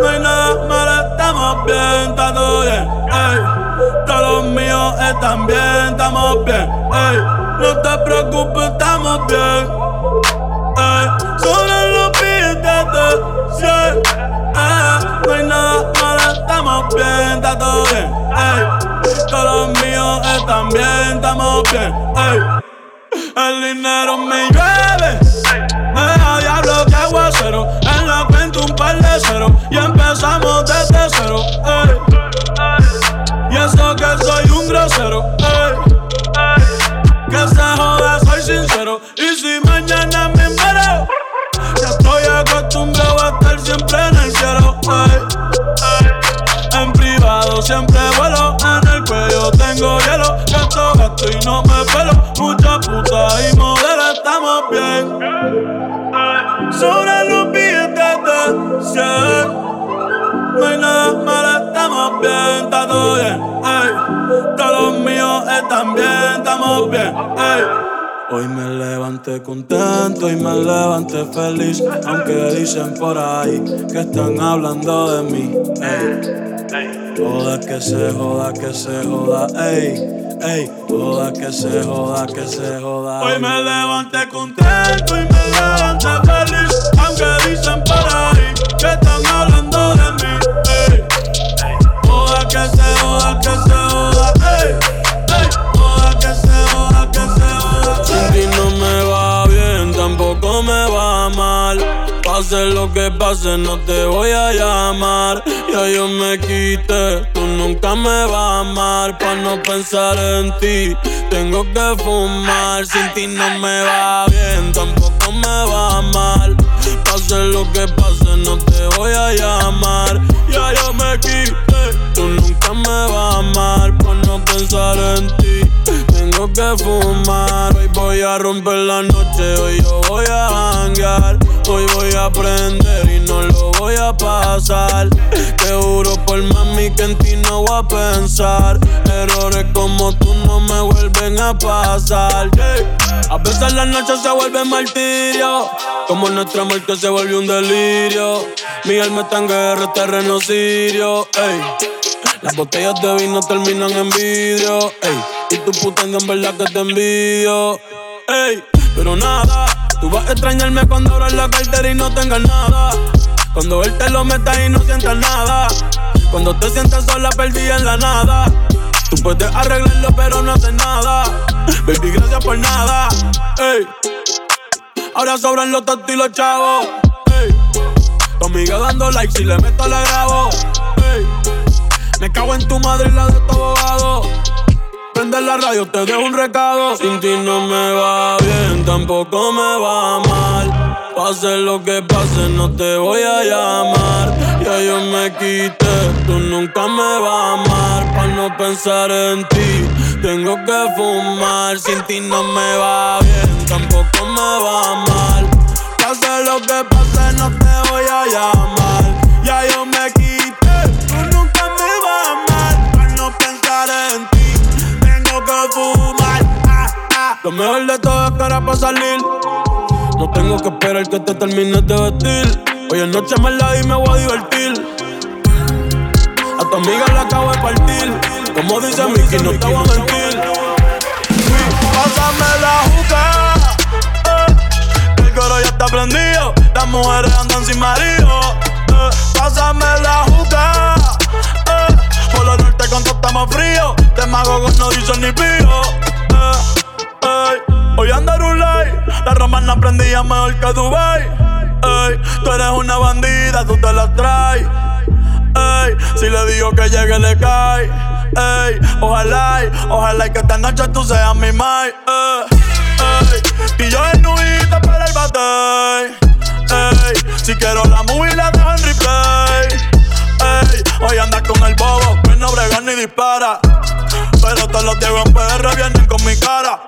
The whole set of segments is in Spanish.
no hay nada malo, estamos bien, está todo bien. Ey, todos los míos están bien, estamos bien. Ey, no te preocupes, estamos bien. Ey, sobre los billetes de 100. Yeah, no hay nada malo, estamos bien, está todo bien. Ey, todos los míos están bien, estamos bien. Ey. El dinero me llueve. Me diablo que aguacero. Un par de cero. Y empezamos desde cero. Ey. Y eso que soy un grosero. Ey. Que se joda, soy sincero. Y si mañana me muero, ya estoy acostumbrado a estar siempre en el cielo. En privado siempre vuelo, en el cuello tengo hielo. Gasto, gasto y no me pelo. Mucha puta y modelo, estamos bien. Bien, está todo bien. Ey. Todos los míos están bien, estamos bien. Ey. Hoy me levanté contento y me levanté feliz. Aunque dicen por ahí que están hablando de mí. Ey. Joda que se joda, que se joda, ey, ey. Joda que se joda, que se joda. Hoy me levanté contento y me levanté feliz. Aunque dicen por ahí que están hablando de mí, Sin ti no me va bien, tampoco me va mal. Pase lo que pase, no te voy a llamar. Ya yo me quité, tú nunca me vas a amar. Pa' no pensar en ti, tengo que fumar. Sin ti no me va bien, tampoco me va mal. Pase lo que pase, no te voy a llamar. Hoy voy a romper la noche, hoy yo voy a hanguear. Hoy voy a aprender y no lo voy a pasar. Te juro por mami que en ti no voy a pensar. Errores como tú no me vuelven a pasar. Yeah. A veces la noche se vuelve martirio. Como nuestra muerte se volvió un delirio. Mi alma está en guerra, terreno sirio. Ey. Las botellas de vino terminan en vidrio. Ey. Y tu puta en verdad que te envidio. Ey. Pero nada. Tú vas a extrañarme cuando abras la cartera y no tengas nada. Cuando él te lo meta y no sientas nada. Cuando te sientas sola, perdida en la nada. Tú puedes arreglarlo, pero no haces nada. Baby, gracias por nada. Ey. Ahora sobran los tontos y los chavos. Ey. Tu amiga dando like, si le meto la grabo. Me cago en tu madre y la de tu abogado. Prende la radio, te dejo un recado. Sin ti no me va bien, tampoco me va mal. Pase lo que pase, no te voy a llamar. Ya yo me quité, tú nunca me vas a amar. Pa' no pensar en ti, tengo que fumar. Sin ti no me va bien, tampoco me va mal. Pase lo que pase, no te voy a llamar. Todo es que era pa' salir. No tengo que esperar que te termines de vestir. Hoy en noche me la y me voy a divertir. A tu amiga la acabo de partir. Como dice Mickey, no te voy a mentir. Pásame la juca. eh. El coro ya está prendido. Las mujeres andan sin marido. eh. Pásame la juca. eh. Por lo norte con todo estamos frío. De magogos no dicen ni pío. Ey, Hoy andar un like, la romana prendía mejor que Dubai. Ey, tú eres una bandida, tú te la traes. Ey, si le digo que llegue le cae. Ey, ojalá, ojalá que esta noche tú seas mi mai. Y yo en nubita para el bate. Ey, si quiero la movie la dejo en replay. Ey, hoy andas con el bobo, que no brega ni dispara. Pero todos los Diego en PR vienen con mi cara.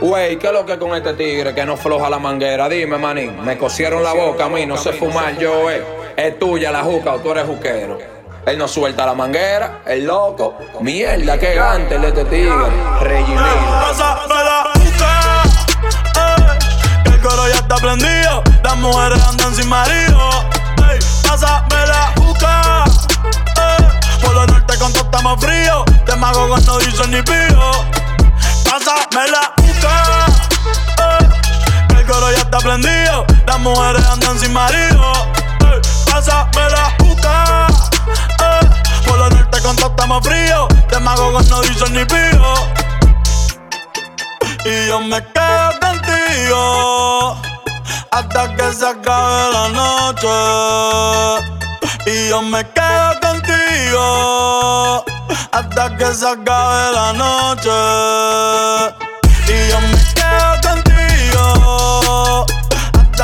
Wey, ¿qué es lo que con este tigre que no floja la manguera? Dime, manín. Me cosieron la boca a mí, no sé fumar yo, eh. Es tuya la juca o tú eres juquero. Él no suelta la manguera, el loco. Mierda, qué gante el de este tigre. Reginildo. Pásame la juca. prendido. Las mujeres andan sin marido. Ey, pásame la juca. Por lo norte con todo estamos fríos. Te mago con no dicen ni pío. Pásame la juca. el coro ya está prendido. Las mujeres andan sin marido. Ey, pásame la juca. Por lo norte con todo estamos fríos. Te mago con no dicen ni pío. Y yo me quedo contigo hasta que se acabe la noche. Y yo me quedo contigo hasta que se acabe la noche.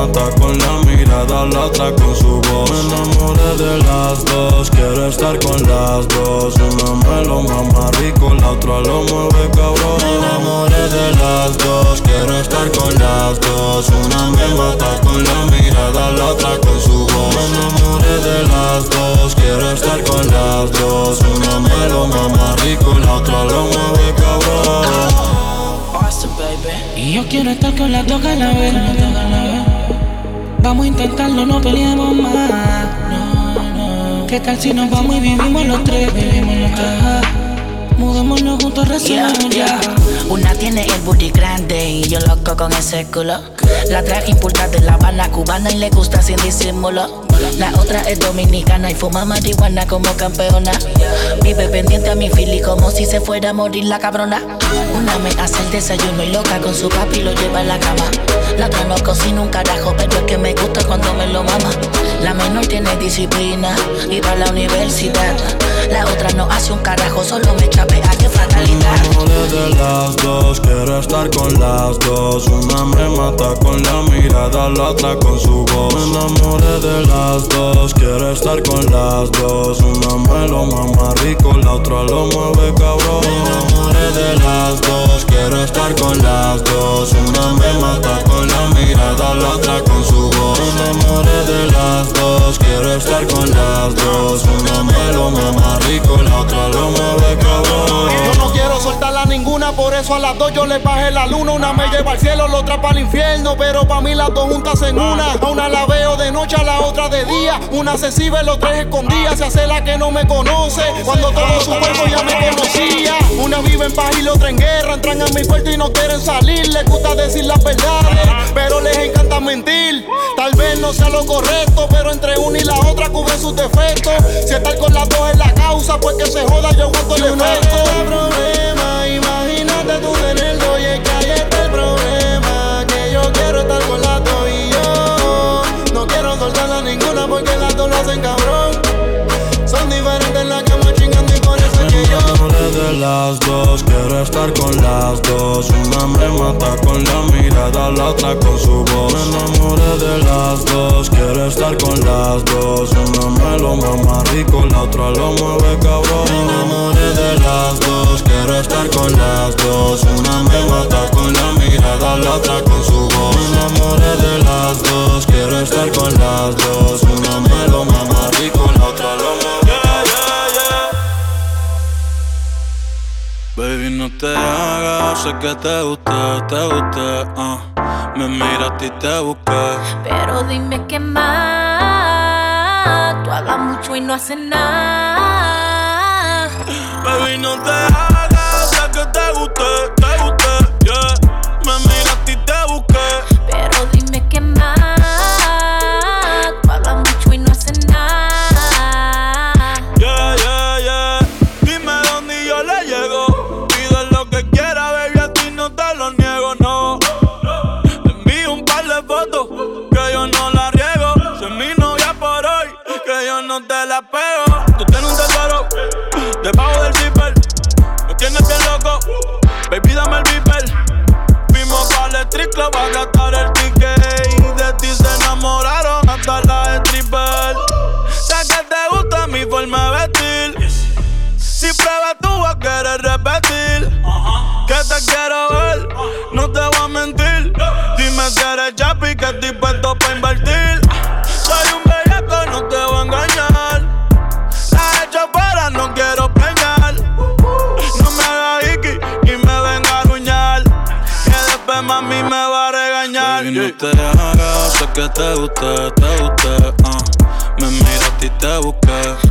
mata con la mirada, la otra con su voz. Me enamoré de las dos, quiero estar con las dos. Una me lo mama rico, la otra lo mueve cabrón. Me enamoré de las dos, quiero estar con las dos. Una me mata con la mirada, la otra con su voz. Me enamoré de las dos, quiero estar con las dos. Una me lo mama rico, la otra lo mueve cabrón. Y yo quiero estar con las dos a la vez. Vamos a intentarlo, no peleemos más. No, no. ¿Qué tal si nos vamos y vivimos los tres? Vivimos los tres. Mudémonos juntos, resolvemos ya. Una tiene el booty grande y yo loco con ese culo. La traje impulsa de La Habana cubana y le gusta sin disimulo. La otra es dominicana y fuma marihuana como campeona. Vive pendiente a mi fili como si se fuera a morir la cabrona. Una me hace el desayuno y loca con su papi lo lleva a la cama. La no cocina un carajo, pero es que me gusta cuando me lo mama. La menor tiene disciplina y va a la universidad. La otra no hace un carajo, solo me echa pega, que fatalidad. De las dos, quiero estar con las dos. Una me mata con la mirada, la otra con su voz. Me enamoré de las dos, quiero estar con las dos. Una me lo mama rico, la otra lo mueve cabrón. Me enamoré de las dos, quiero estar con las dos. Una me mata con la mirada, la otra con su voz. Enamoré de las dos, quiero estar con las dos. Una me lo mama rico, la otra lo mueve cabrón. Yo no quiero soltarla ninguna, por eso a las dos yo le bajé la luna. Una me lleva al cielo, la otra para el infierno. Pero para mí las dos juntas en una. A una la veo de noche, a la otra de día. Una se sirve, los tres escondidas. Se hace la que no me conoce. Cuando todo su cuerpo ya me conocía. Una vive en paz y la otra en guerra. Entran a mi puerto y no quieren salir. Les gusta decir las verdades, no sea lo correcto, pero entre una y la otra cubre sus defectos. Si estar con las dos es la causa, pues que se joda, yo aguanto el efecto. No problema, imagínate tú tenerlo y es que ahí está el problema. Que yo quiero estar con las dos y yo no quiero soltarla ninguna porque las dos lo hacen cabrón. Que yo de las dos, quiero estar con las dos. Una me mata con la mirada, la otra con su voz. Me enamoré de las dos, quiero estar con las dos. Una me lo mama rico, la otra lo mueve cabrón. Me enamoré de las dos, quiero estar con las dos. Una me mata con la mirada, la otra con su voz. Me enamoré de las dos, quiero estar con las dos. No te hagas, sé que te gusta, te gusta. Uh. Me miraste y te busqué. Pero dime qué más. Tú hablas mucho y no haces nada. Baby, no te hagas, sé que te gusta, te gusta. Pruebas tú vas a querer repetir. Que te quiero ver, no te voy a mentir. Dime si eres chapi que estoy puesto para invertir. Soy un bellaco, no te voy a engañar. La he hecho para, no quiero preñar. No me hagas iki y me venga a ruñar. Que después mami me va a regañar. Baby, no te hagas, sé que te guste, te guste. ah. Me miraste y te busqué.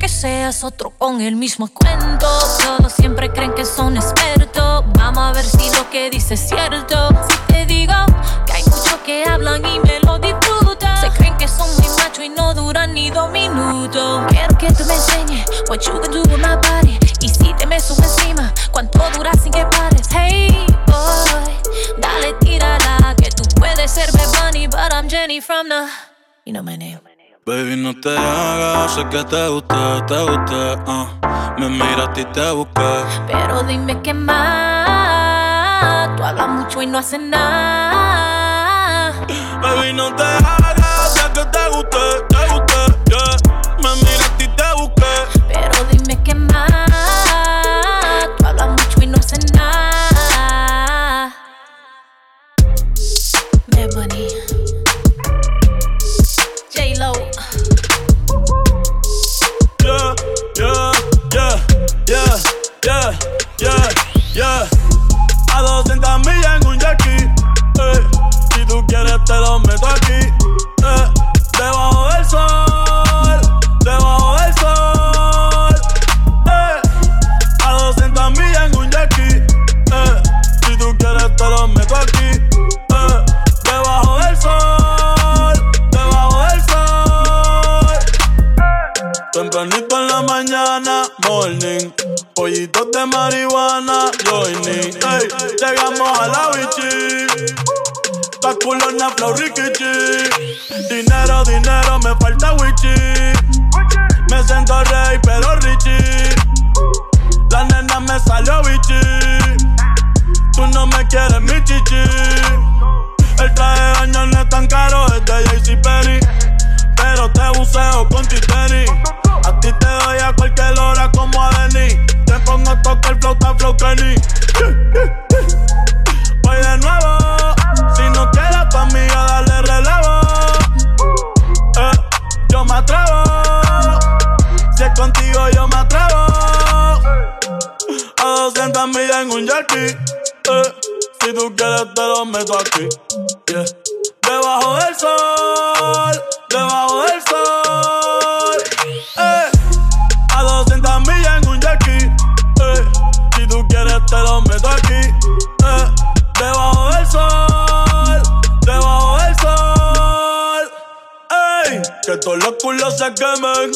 Que seas otro con el mismo cuento. Todos siempre creen que son expertos. Vamos a ver si lo que dices es cierto. Si te digo que hay muchos que hablan y me lo disfrutan. Se creen que son muy macho y no duran ni dos minutos. Quiero que tú me enseñes what you can do with my body. Y si te me encima, cuánto dura sin que pares. Hey boy, dale tírala que tú puedes ser Bunny, but I'm Jenny from the, you know my name. Baby, no te hagas, sé que te guste, te guste. ah. Me miraste y te busqué. Pero dime qué más. Tú hablas mucho y no haces nada. Baby, no te hagas, sé que te guste, de marihuana, joining. Ey, llegamos a la bichi. Pa' culona, flow, rikichi. Dinero, dinero, me falta wichi. Me siento rey, pero richie. La nena me salió bichi. Tú no me quieres, mi chichi. El traje de baño no es tan caro, es de JCPenney. Pero te buceo con titeni. A ti te doy a cualquier hora como a Denny. Te pongo a tocar flauta, flow Kenny. Voy de nuevo. Si no quieres pa' mí, a darle relevo. Eh, yo me atrevo. Si es contigo, yo me atrevo. A 200 millas en un jackie. Eh, si tú quieres, te lo meto aquí. Yeah. Debajo del sol, todos los culos se quemen.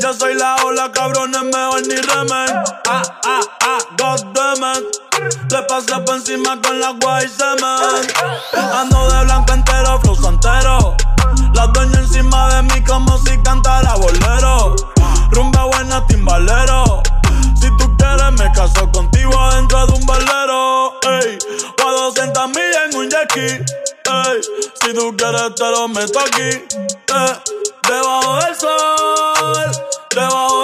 Yo soy la ola, cabrones, mejor ni remen. Ah, ah, ah, goddammit. Le pasé por encima con la guay semen. Ando de blanco entero, flow santero. La dueña encima de mí como si cantara bolero. Rumba buena, timbalero. Si tú quieres, me caso contigo dentro de un balero. Ey, o a 200 millas en un jackie. Ey, si tú quieres, te lo meto aquí. Eh, debajo del sol, debajo del sol.